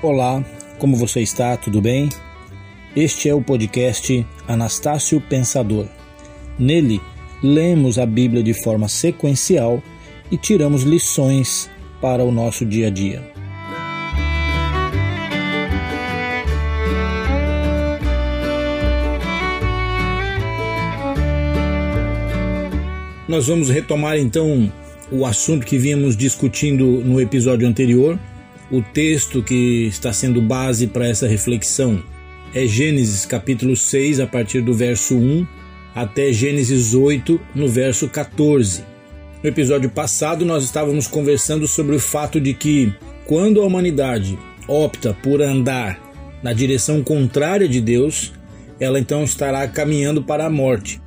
Olá, como você está? Tudo bem? Este é o podcast Anastácio Pensador. Nele, lemos a Bíblia de forma sequencial e tiramos lições para o nosso dia a dia. Nós vamos retomar então o assunto que vínhamos discutindo no episódio anterior. O texto que está sendo base para essa reflexão é Gênesis capítulo 6, a partir do verso 1 até Gênesis 8, no verso 14. No episódio passado, nós estávamos conversando sobre o fato de que, quando a humanidade opta por andar na direção contrária de Deus, ela então estará caminhando para a morte.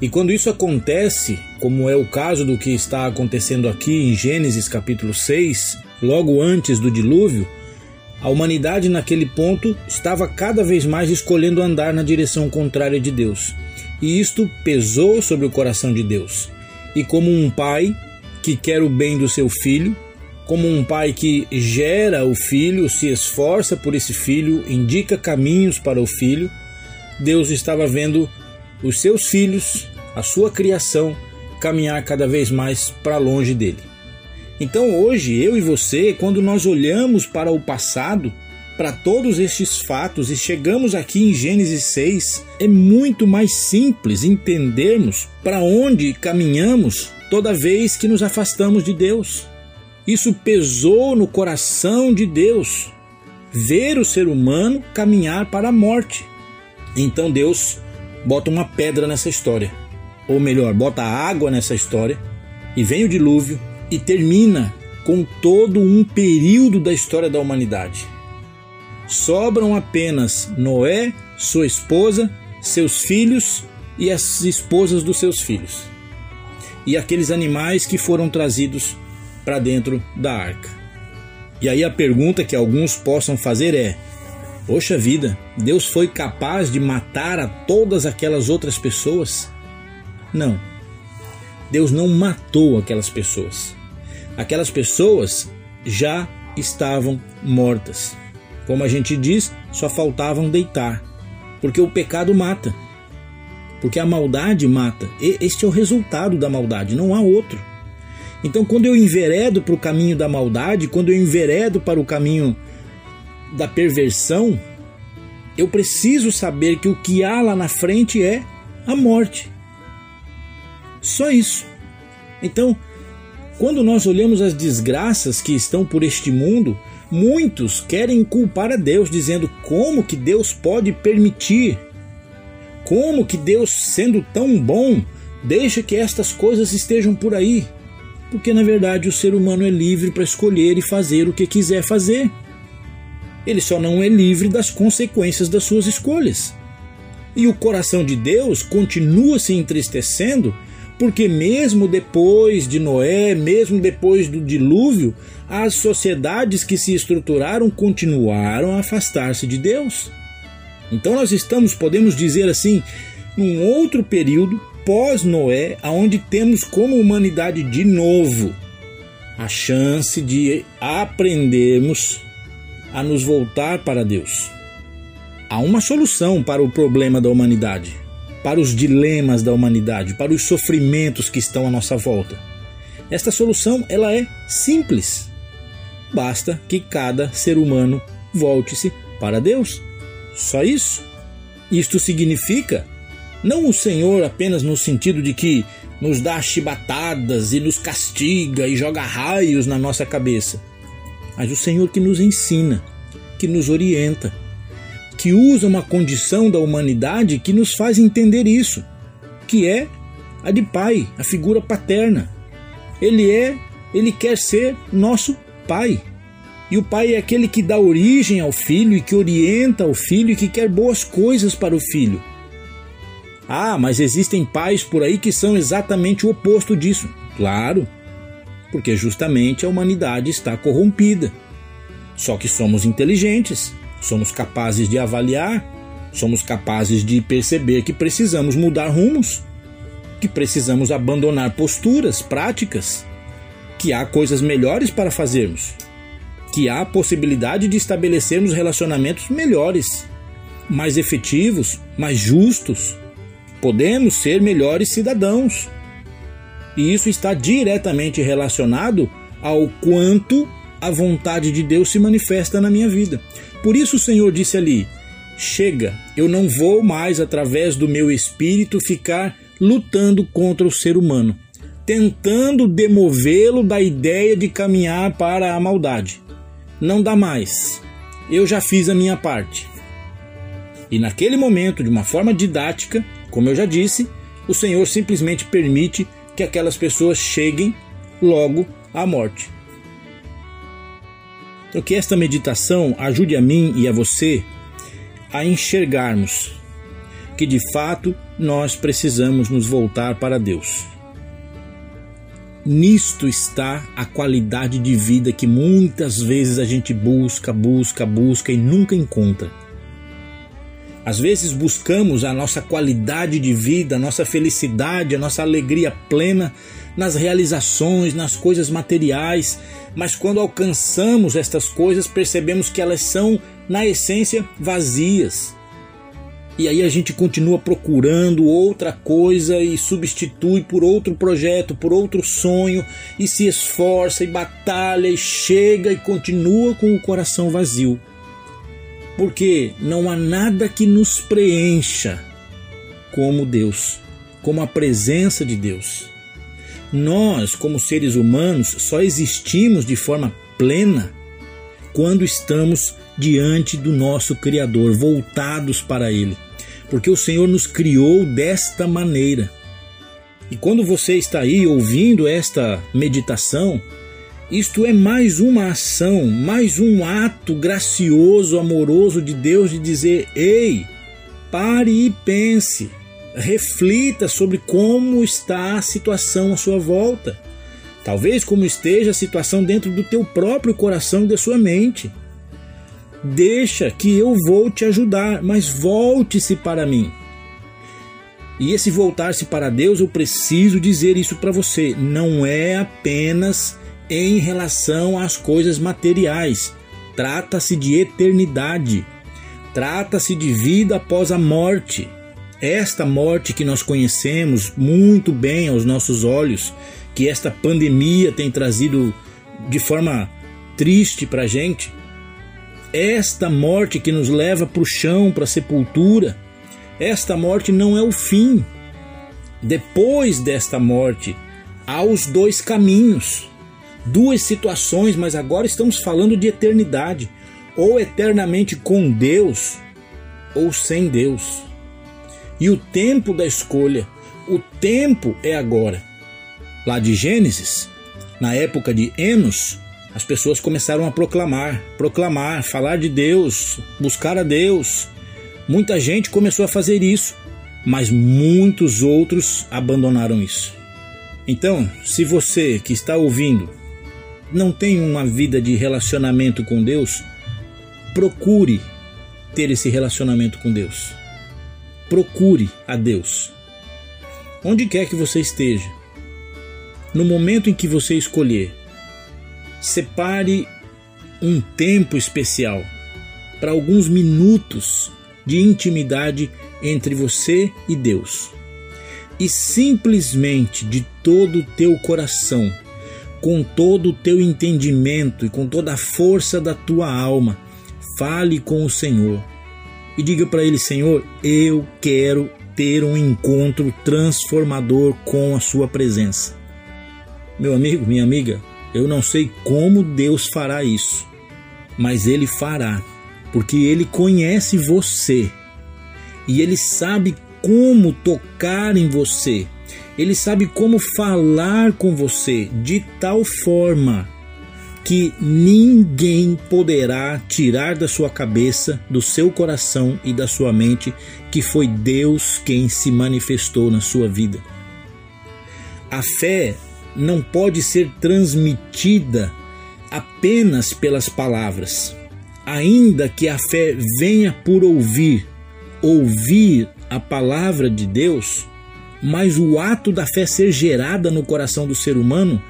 E quando isso acontece, como é o caso do que está acontecendo aqui em Gênesis capítulo 6, logo antes do dilúvio, a humanidade naquele ponto estava cada vez mais escolhendo andar na direção contrária de Deus. E isto pesou sobre o coração de Deus. E como um pai que quer o bem do seu filho, como um pai que gera o filho, se esforça por esse filho, indica caminhos para o filho, Deus estava vendo os seus filhos, a sua criação, caminhar cada vez mais para longe dele. Então hoje, eu e você, quando nós olhamos para o passado, para todos estes fatos e chegamos aqui em Gênesis 6, é muito mais simples entendermos para onde caminhamos toda vez que nos afastamos de Deus. Isso pesou no coração de Deus, ver o ser humano caminhar para a morte. Então Deus bota uma pedra nessa história. Ou melhor, bota água nessa história. E vem o dilúvio e termina com todo um período da história da humanidade. Sobram apenas Noé, sua esposa, seus filhos e as esposas dos seus filhos. E aqueles animais que foram trazidos para dentro da arca. E aí a pergunta que alguns possam fazer é: Poxa vida, Deus foi capaz de matar a todas aquelas outras pessoas? Não. Deus não matou aquelas pessoas. Aquelas pessoas já estavam mortas. Como a gente diz, só faltavam deitar. Porque o pecado mata. Porque a maldade mata. E este é o resultado da maldade, não há outro. Então, quando eu enveredo para o caminho da maldade, quando eu enveredo para o caminho da perversão, eu preciso saber que o que há lá na frente é a morte. Só isso. Então, quando nós olhamos as desgraças que estão por este mundo, muitos querem culpar a Deus, dizendo como que Deus pode permitir, como que Deus, sendo tão bom, deixa que estas coisas estejam por aí. Porque na verdade o ser humano é livre para escolher e fazer o que quiser fazer. Ele só não é livre das consequências das suas escolhas. E o coração de Deus continua se entristecendo, porque mesmo depois de Noé, mesmo depois do dilúvio, as sociedades que se estruturaram continuaram a afastar-se de Deus. Então nós estamos, podemos dizer assim, num outro período pós-Noé, aonde temos como humanidade de novo a chance de aprendermos a nos voltar para Deus. Há uma solução para o problema da humanidade, para os dilemas da humanidade, para os sofrimentos que estão à nossa volta. Esta solução ela é simples. Basta que cada ser humano volte-se para Deus. Só isso. Isto significa não o Senhor apenas no sentido de que nos dá chibatadas e nos castiga e joga raios na nossa cabeça mas o Senhor que nos ensina, que nos orienta, que usa uma condição da humanidade que nos faz entender isso, que é a de pai, a figura paterna. Ele é, ele quer ser nosso pai. E o pai é aquele que dá origem ao filho e que orienta o filho e que quer boas coisas para o filho. Ah, mas existem pais por aí que são exatamente o oposto disso. Claro, porque justamente a humanidade está corrompida. Só que somos inteligentes, somos capazes de avaliar, somos capazes de perceber que precisamos mudar rumos, que precisamos abandonar posturas, práticas, que há coisas melhores para fazermos, que há possibilidade de estabelecermos relacionamentos melhores, mais efetivos, mais justos. Podemos ser melhores cidadãos. E isso está diretamente relacionado ao quanto a vontade de Deus se manifesta na minha vida. Por isso o Senhor disse ali: Chega, eu não vou mais, através do meu espírito, ficar lutando contra o ser humano, tentando demovê-lo da ideia de caminhar para a maldade não dá mais. Eu já fiz a minha parte. E naquele momento, de uma forma didática, como eu já disse, o Senhor simplesmente permite que aquelas pessoas cheguem logo à morte. Então, que esta meditação ajude a mim e a você a enxergarmos que de fato nós precisamos nos voltar para Deus. Nisto está a qualidade de vida que muitas vezes a gente busca, busca, busca e nunca encontra. Às vezes buscamos a nossa qualidade de vida, a nossa felicidade, a nossa alegria plena nas realizações, nas coisas materiais, mas quando alcançamos estas coisas, percebemos que elas são, na essência, vazias. E aí a gente continua procurando outra coisa e substitui por outro projeto, por outro sonho, e se esforça e batalha e chega e continua com o coração vazio. Porque não há nada que nos preencha como Deus, como a presença de Deus. Nós, como seres humanos, só existimos de forma plena quando estamos diante do nosso Criador, voltados para Ele porque o Senhor nos criou desta maneira. E quando você está aí ouvindo esta meditação, isto é mais uma ação, mais um ato gracioso, amoroso de Deus de dizer: ei, pare e pense, reflita sobre como está a situação à sua volta. Talvez como esteja a situação dentro do teu próprio coração e da sua mente. Deixa que eu vou te ajudar, mas volte-se para mim. E esse voltar-se para Deus, eu preciso dizer isso para você, não é apenas em relação às coisas materiais. Trata-se de eternidade. Trata-se de vida após a morte. Esta morte que nós conhecemos muito bem aos nossos olhos, que esta pandemia tem trazido de forma triste para a gente, esta morte que nos leva para o chão, para a sepultura, esta morte não é o fim. Depois desta morte, há os dois caminhos, duas situações, mas agora estamos falando de eternidade, ou eternamente com Deus, ou sem Deus. E o tempo da escolha, o tempo é agora. Lá de Gênesis, na época de Enos, as pessoas começaram a proclamar, proclamar, falar de Deus, buscar a Deus. Muita gente começou a fazer isso, mas muitos outros abandonaram isso. Então, se você que está ouvindo não tem uma vida de relacionamento com Deus, procure ter esse relacionamento com Deus. Procure a Deus. Onde quer que você esteja, no momento em que você escolher separe um tempo especial para alguns minutos de intimidade entre você e Deus. E simplesmente de todo o teu coração, com todo o teu entendimento e com toda a força da tua alma, fale com o Senhor e diga para ele: Senhor, eu quero ter um encontro transformador com a Sua presença. Meu amigo, minha amiga, eu não sei como Deus fará isso, mas Ele fará, porque Ele conhece você e Ele sabe como tocar em você, Ele sabe como falar com você de tal forma que ninguém poderá tirar da sua cabeça, do seu coração e da sua mente que foi Deus quem se manifestou na sua vida. A fé não pode ser transmitida apenas pelas palavras. Ainda que a fé venha por ouvir, ouvir a palavra de Deus, mas o ato da fé ser gerada no coração do ser humano,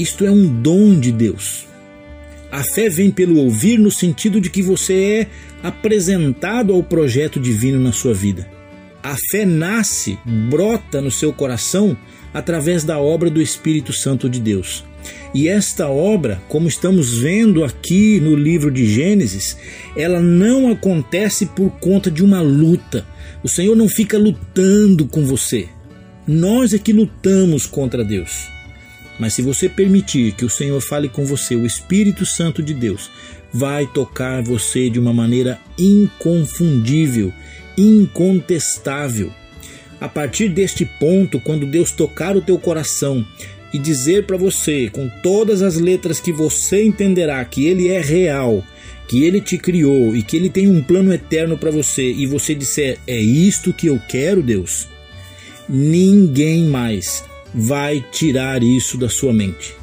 isto é um dom de Deus. A fé vem pelo ouvir no sentido de que você é apresentado ao projeto divino na sua vida. A fé nasce, brota no seu coração através da obra do Espírito Santo de Deus. E esta obra, como estamos vendo aqui no livro de Gênesis, ela não acontece por conta de uma luta. O Senhor não fica lutando com você. Nós é que lutamos contra Deus. Mas se você permitir que o Senhor fale com você, o Espírito Santo de Deus vai tocar você de uma maneira inconfundível, incontestável. A partir deste ponto, quando Deus tocar o teu coração e dizer para você, com todas as letras que você entenderá que Ele é real, que Ele te criou e que Ele tem um plano eterno para você, e você disser, é isto que eu quero, Deus, ninguém mais vai tirar isso da sua mente.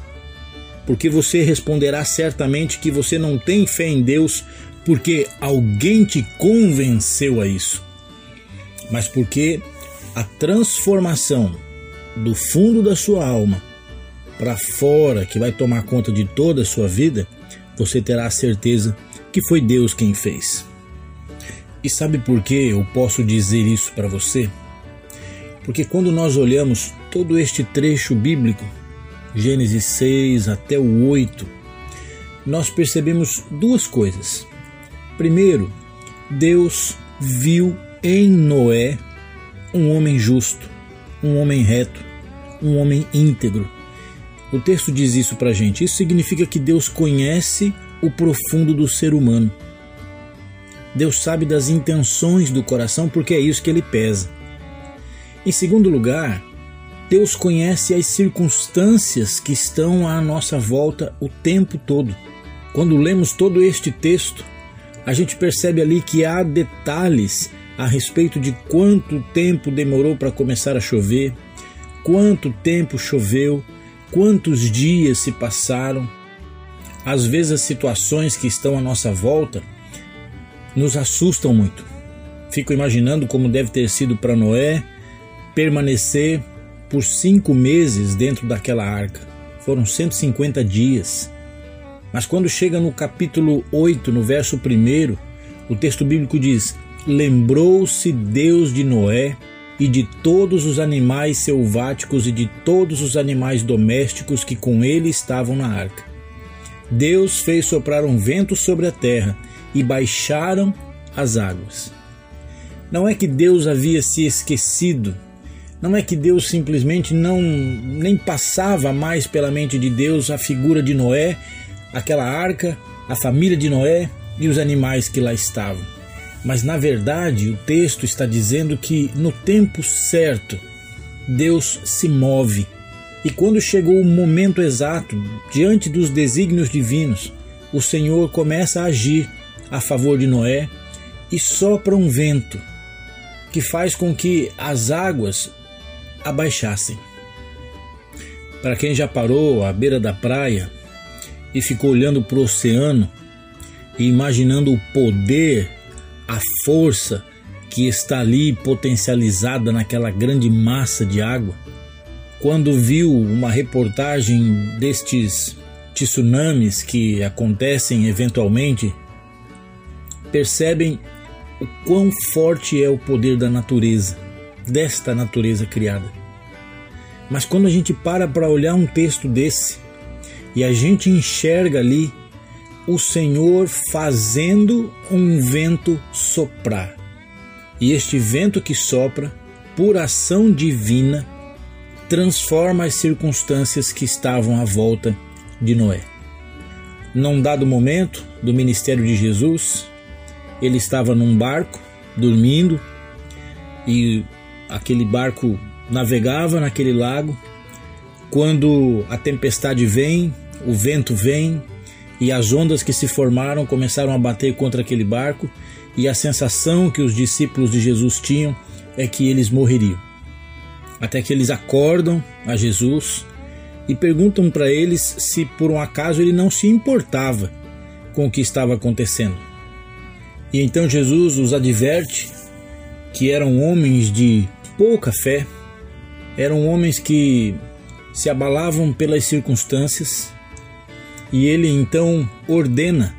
Porque você responderá certamente que você não tem fé em Deus porque alguém te convenceu a isso, mas porque a transformação do fundo da sua alma para fora, que vai tomar conta de toda a sua vida, você terá a certeza que foi Deus quem fez. E sabe por que eu posso dizer isso para você? Porque quando nós olhamos todo este trecho bíblico, Gênesis 6 até o 8, nós percebemos duas coisas. Primeiro, Deus viu em Noé um homem justo, um homem reto, um homem íntegro. O texto diz isso para gente. Isso significa que Deus conhece o profundo do ser humano. Deus sabe das intenções do coração porque é isso que ele pesa. Em segundo lugar, Deus conhece as circunstâncias que estão à nossa volta o tempo todo. Quando lemos todo este texto, a gente percebe ali que há detalhes a respeito de quanto tempo demorou para começar a chover, quanto tempo choveu, quantos dias se passaram. Às vezes, as situações que estão à nossa volta nos assustam muito. Fico imaginando como deve ter sido para Noé permanecer por cinco meses dentro daquela arca. Foram 150 dias. Mas quando chega no capítulo 8, no verso 1, o texto bíblico diz: Lembrou-se Deus de Noé e de todos os animais selváticos e de todos os animais domésticos que com ele estavam na arca. Deus fez soprar um vento sobre a terra e baixaram as águas. Não é que Deus havia se esquecido não é que Deus simplesmente não nem passava mais pela mente de Deus a figura de Noé, aquela arca, a família de Noé e os animais que lá estavam. Mas na verdade, o texto está dizendo que no tempo certo Deus se move. E quando chegou o momento exato, diante dos desígnios divinos, o Senhor começa a agir a favor de Noé e sopra um vento que faz com que as águas abaixassem. Para quem já parou à beira da praia e ficou olhando para o oceano e imaginando o poder, a força que está ali potencializada naquela grande massa de água, quando viu uma reportagem destes tsunamis que acontecem eventualmente, percebem o quão forte é o poder da natureza desta natureza criada. Mas quando a gente para para olhar um texto desse e a gente enxerga ali o Senhor fazendo um vento soprar. E este vento que sopra, por ação divina, transforma as circunstâncias que estavam à volta de Noé. Num dado momento do ministério de Jesus, ele estava num barco, dormindo, e aquele barco navegava naquele lago. Quando a tempestade vem, o vento vem e as ondas que se formaram começaram a bater contra aquele barco, e a sensação que os discípulos de Jesus tinham é que eles morreriam. Até que eles acordam a Jesus e perguntam para eles se por um acaso ele não se importava com o que estava acontecendo. E então Jesus os adverte que eram homens de pouca fé, eram homens que se abalavam pelas circunstâncias E ele então ordena,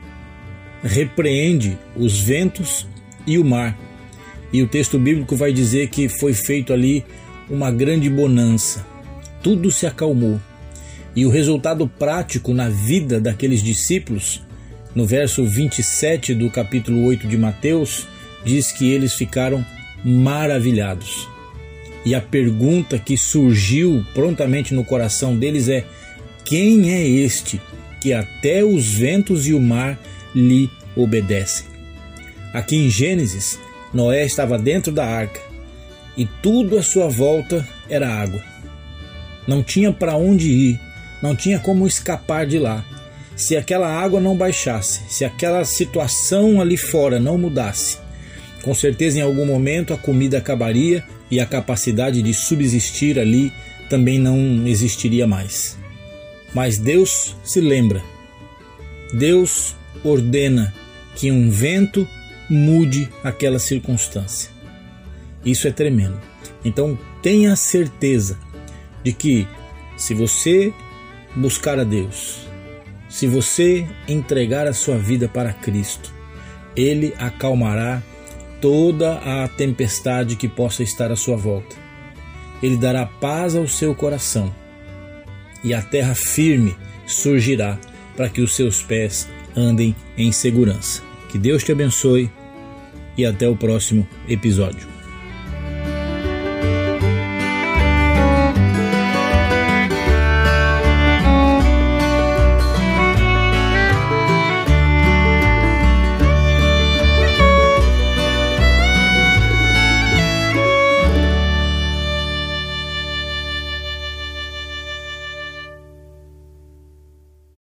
repreende os ventos e o mar. E o texto bíblico vai dizer que foi feito ali uma grande bonança. Tudo se acalmou. E o resultado prático na vida daqueles discípulos, no verso 27 do capítulo 8 de Mateus, diz que eles ficaram maravilhados. E a pergunta que surgiu prontamente no coração deles é: quem é este que até os ventos e o mar lhe obedecem? Aqui em Gênesis, Noé estava dentro da arca e tudo à sua volta era água. Não tinha para onde ir, não tinha como escapar de lá. Se aquela água não baixasse, se aquela situação ali fora não mudasse, com certeza em algum momento a comida acabaria e a capacidade de subsistir ali também não existiria mais. Mas Deus se lembra. Deus ordena que um vento mude aquela circunstância. Isso é tremendo. Então tenha certeza de que se você buscar a Deus, se você entregar a sua vida para Cristo, Ele acalmará toda a tempestade que possa estar à sua volta. Ele dará paz ao seu coração e a terra firme surgirá para que os seus pés andem em segurança. Que Deus te abençoe e até o próximo episódio.